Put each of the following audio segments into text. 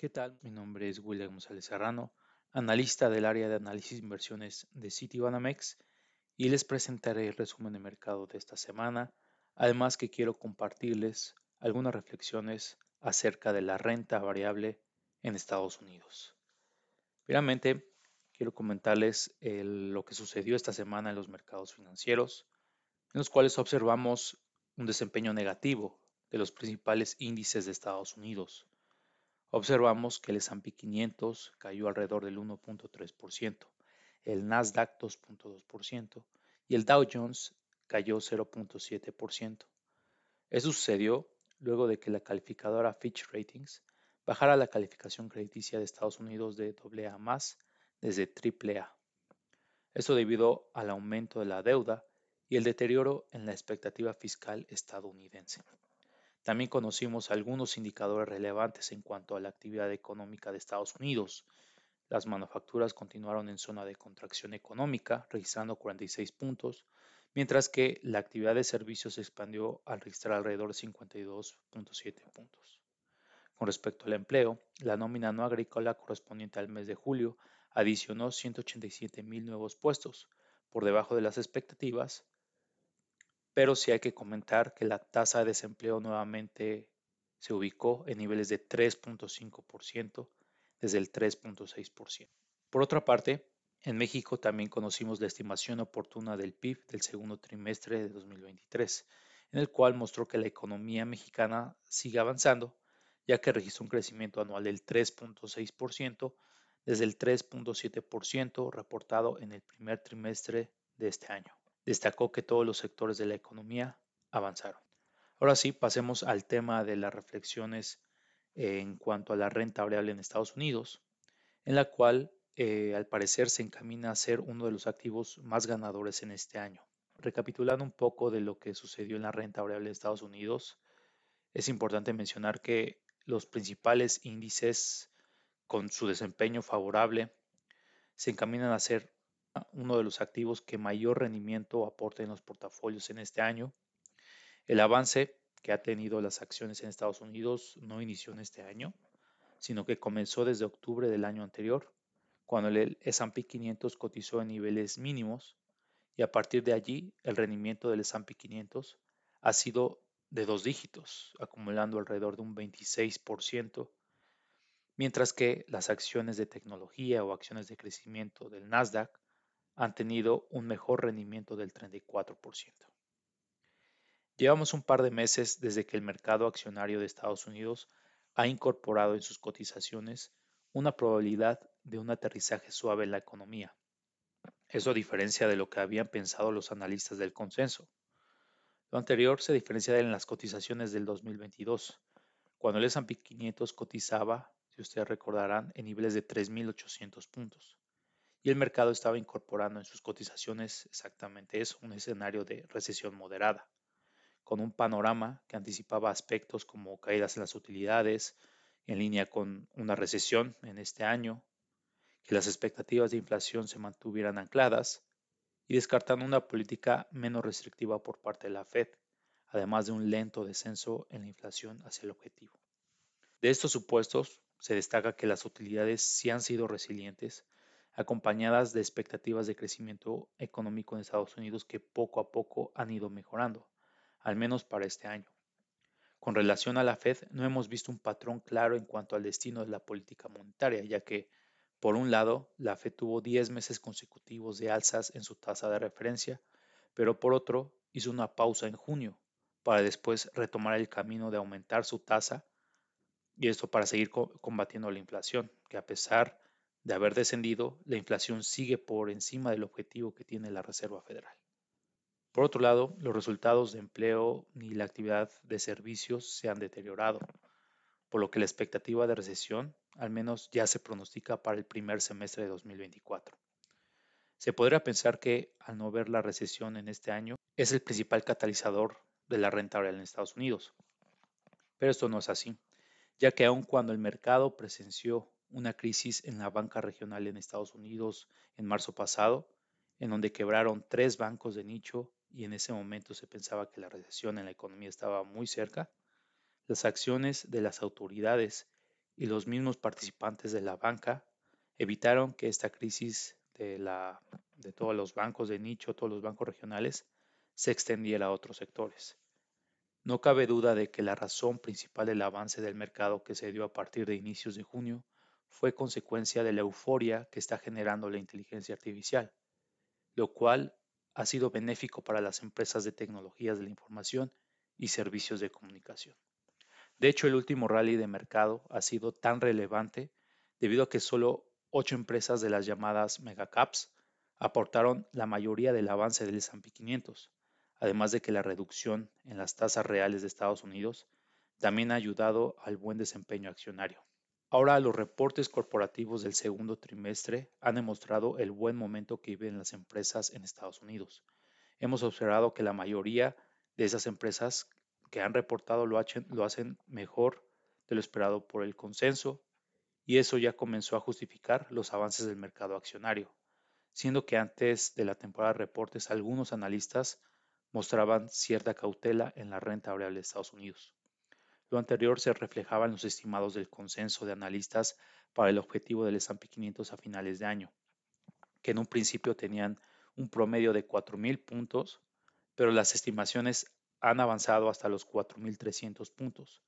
¿Qué tal? Mi nombre es William González Serrano, analista del área de análisis de inversiones de Citibanamex y les presentaré el resumen de mercado de esta semana, además que quiero compartirles algunas reflexiones acerca de la renta variable en Estados Unidos. Primeramente, quiero comentarles lo que sucedió esta semana en los mercados financieros, en los cuales observamos un desempeño negativo de los principales índices de Estados Unidos observamos que el S&P 500 cayó alrededor del 1.3%, el Nasdaq 2.2% y el Dow Jones cayó 0.7%. Eso sucedió luego de que la calificadora Fitch Ratings bajara la calificación crediticia de Estados Unidos de AA desde AAA. Esto debido al aumento de la deuda y el deterioro en la expectativa fiscal estadounidense. También conocimos algunos indicadores relevantes en cuanto a la actividad económica de Estados Unidos. Las manufacturas continuaron en zona de contracción económica, registrando 46 puntos, mientras que la actividad de servicios se expandió al registrar alrededor de 52.7 puntos. Con respecto al empleo, la nómina no agrícola correspondiente al mes de julio adicionó 187 mil nuevos puestos, por debajo de las expectativas, pero sí hay que comentar que la tasa de desempleo nuevamente se ubicó en niveles de 3.5% desde el 3.6%. Por otra parte, en México también conocimos la estimación oportuna del PIB del segundo trimestre de 2023, en el cual mostró que la economía mexicana sigue avanzando, ya que registró un crecimiento anual del 3.6% desde el 3.7% reportado en el primer trimestre de este año destacó que todos los sectores de la economía avanzaron. Ahora sí, pasemos al tema de las reflexiones en cuanto a la renta variable en Estados Unidos, en la cual eh, al parecer se encamina a ser uno de los activos más ganadores en este año. Recapitulando un poco de lo que sucedió en la renta variable en Estados Unidos, es importante mencionar que los principales índices con su desempeño favorable se encaminan a ser uno de los activos que mayor rendimiento aporta en los portafolios en este año. El avance que ha tenido las acciones en Estados Unidos no inició en este año, sino que comenzó desde octubre del año anterior, cuando el S&P 500 cotizó en niveles mínimos y a partir de allí el rendimiento del S&P 500 ha sido de dos dígitos, acumulando alrededor de un 26%, mientras que las acciones de tecnología o acciones de crecimiento del Nasdaq han tenido un mejor rendimiento del 34%. Llevamos un par de meses desde que el mercado accionario de Estados Unidos ha incorporado en sus cotizaciones una probabilidad de un aterrizaje suave en la economía. Eso a diferencia de lo que habían pensado los analistas del consenso. Lo anterior se diferencia en las cotizaciones del 2022, cuando el S&P 500 cotizaba, si ustedes recordarán, en niveles de 3.800 puntos y el mercado estaba incorporando en sus cotizaciones exactamente eso, un escenario de recesión moderada, con un panorama que anticipaba aspectos como caídas en las utilidades, en línea con una recesión en este año, que las expectativas de inflación se mantuvieran ancladas y descartando una política menos restrictiva por parte de la Fed, además de un lento descenso en la inflación hacia el objetivo. De estos supuestos, se destaca que las utilidades sí han sido resilientes, acompañadas de expectativas de crecimiento económico en Estados Unidos que poco a poco han ido mejorando, al menos para este año. Con relación a la Fed, no hemos visto un patrón claro en cuanto al destino de la política monetaria, ya que, por un lado, la Fed tuvo 10 meses consecutivos de alzas en su tasa de referencia, pero por otro, hizo una pausa en junio para después retomar el camino de aumentar su tasa, y esto para seguir combatiendo la inflación, que a pesar de haber descendido, la inflación sigue por encima del objetivo que tiene la Reserva Federal. Por otro lado, los resultados de empleo ni la actividad de servicios se han deteriorado, por lo que la expectativa de recesión al menos ya se pronostica para el primer semestre de 2024. Se podría pensar que, al no ver la recesión en este año, es el principal catalizador de la renta variable en Estados Unidos. Pero esto no es así, ya que aun cuando el mercado presenció una crisis en la banca regional en Estados Unidos en marzo pasado, en donde quebraron tres bancos de nicho y en ese momento se pensaba que la recesión en la economía estaba muy cerca, las acciones de las autoridades y los mismos participantes de la banca evitaron que esta crisis de, la, de todos los bancos de nicho, todos los bancos regionales, se extendiera a otros sectores. No cabe duda de que la razón principal del avance del mercado que se dio a partir de inicios de junio fue consecuencia de la euforia que está generando la inteligencia artificial, lo cual ha sido benéfico para las empresas de tecnologías de la información y servicios de comunicación. De hecho, el último rally de mercado ha sido tan relevante debido a que solo ocho empresas de las llamadas megacaps aportaron la mayoría del avance del S&P 500, además de que la reducción en las tasas reales de Estados Unidos también ha ayudado al buen desempeño accionario. Ahora los reportes corporativos del segundo trimestre han demostrado el buen momento que viven las empresas en Estados Unidos. Hemos observado que la mayoría de esas empresas que han reportado lo hacen, mejor de lo esperado por el consenso y eso ya comenzó a justificar los avances del mercado accionario, siendo que antes de la temporada de reportes algunos analistas mostraban cierta cautela en la renta variable de Estados Unidos. Lo anterior se reflejaba en los estimados del consenso de analistas para el objetivo del S&P 500 a finales de año, que en un principio tenían un promedio de 4.000 puntos, pero las estimaciones han avanzado hasta los 4.300 puntos,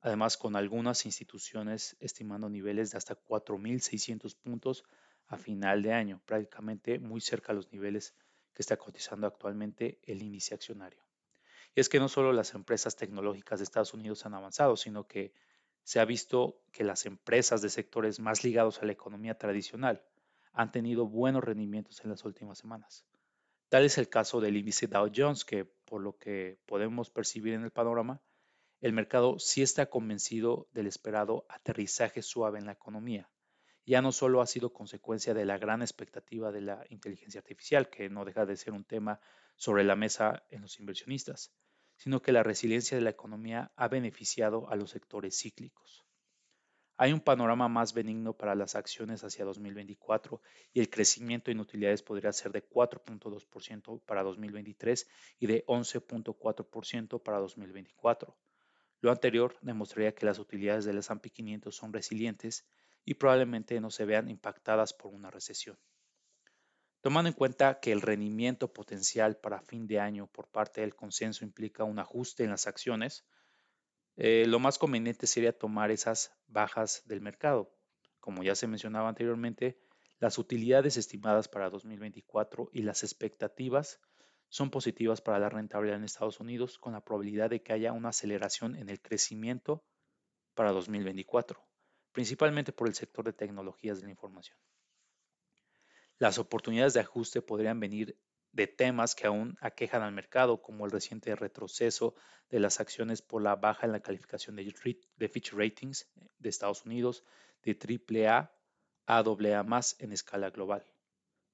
además con algunas instituciones estimando niveles de hasta 4.600 puntos a final de año, prácticamente muy cerca a los niveles que está cotizando actualmente el índice accionario. Es que no solo las empresas tecnológicas de Estados Unidos han avanzado, sino que se ha visto que las empresas de sectores más ligados a la economía tradicional han tenido buenos rendimientos en las últimas semanas. Tal es el caso del índice Dow Jones, que por lo que podemos percibir en el panorama, el mercado sí está convencido del esperado aterrizaje suave en la economía ya no solo ha sido consecuencia de la gran expectativa de la inteligencia artificial, que no deja de ser un tema sobre la mesa en los inversionistas, sino que la resiliencia de la economía ha beneficiado a los sectores cíclicos. Hay un panorama más benigno para las acciones hacia 2024 y el crecimiento en utilidades podría ser de 4.2% para 2023 y de 11.4% para 2024. Lo anterior demostraría que las utilidades del S&P 500 son resilientes y probablemente no se vean impactadas por una recesión. Tomando en cuenta que el rendimiento potencial para fin de año por parte del consenso implica un ajuste en las acciones, eh, lo más conveniente sería tomar esas bajas del mercado. Como ya se mencionaba anteriormente, las utilidades estimadas para 2024 y las expectativas son positivas para la rentabilidad en Estados Unidos con la probabilidad de que haya una aceleración en el crecimiento para 2024 principalmente por el sector de tecnologías de la información. Las oportunidades de ajuste podrían venir de temas que aún aquejan al mercado, como el reciente retroceso de las acciones por la baja en la calificación de, Fitch Ratings de Estados Unidos de AAA a AA en escala global,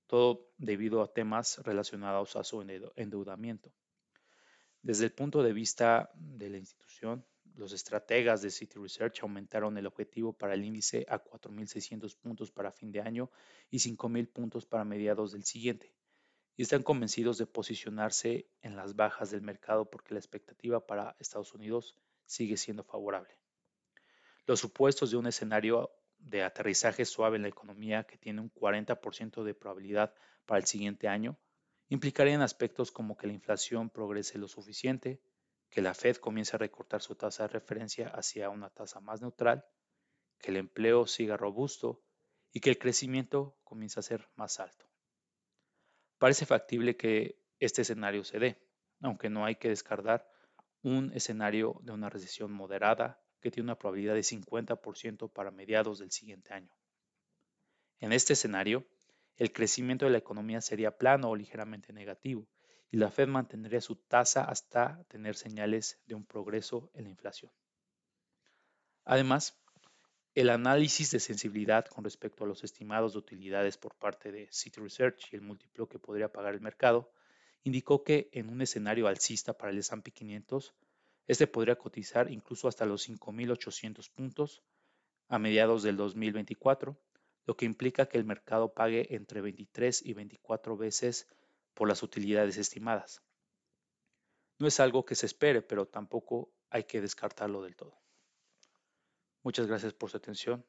todo debido a temas relacionados a su endeudamiento. Desde el punto de vista de la institución, los estrategas de City Research aumentaron el objetivo para el índice a 4.600 puntos para fin de año y 5.000 puntos para mediados del siguiente, y están convencidos de posicionarse en las bajas del mercado porque la expectativa para Estados Unidos sigue siendo favorable. Los supuestos de un escenario de aterrizaje suave en la economía que tiene un 40% de probabilidad para el siguiente año implicarían aspectos como que la inflación progrese lo suficiente, que la Fed comience a recortar su tasa de referencia hacia una tasa más neutral, que el empleo siga robusto y que el crecimiento comience a ser más alto. Parece factible que este escenario se dé, aunque no hay que descartar un escenario de una recesión moderada que tiene una probabilidad de 50% para mediados del siguiente año. En este escenario, el crecimiento de la economía sería plano o ligeramente negativo, y la Fed mantendría su tasa hasta tener señales de un progreso en la inflación. Además, el análisis de sensibilidad con respecto a los estimados de utilidades por parte de City Research y el múltiplo que podría pagar el mercado indicó que en un escenario alcista para el S&P 500, este podría cotizar incluso hasta los 5.800 puntos a mediados del 2024, lo que implica que el mercado pague entre 23 y 24 veces por las utilidades estimadas. No es algo que se espere, pero tampoco hay que descartarlo del todo. Muchas gracias por su atención.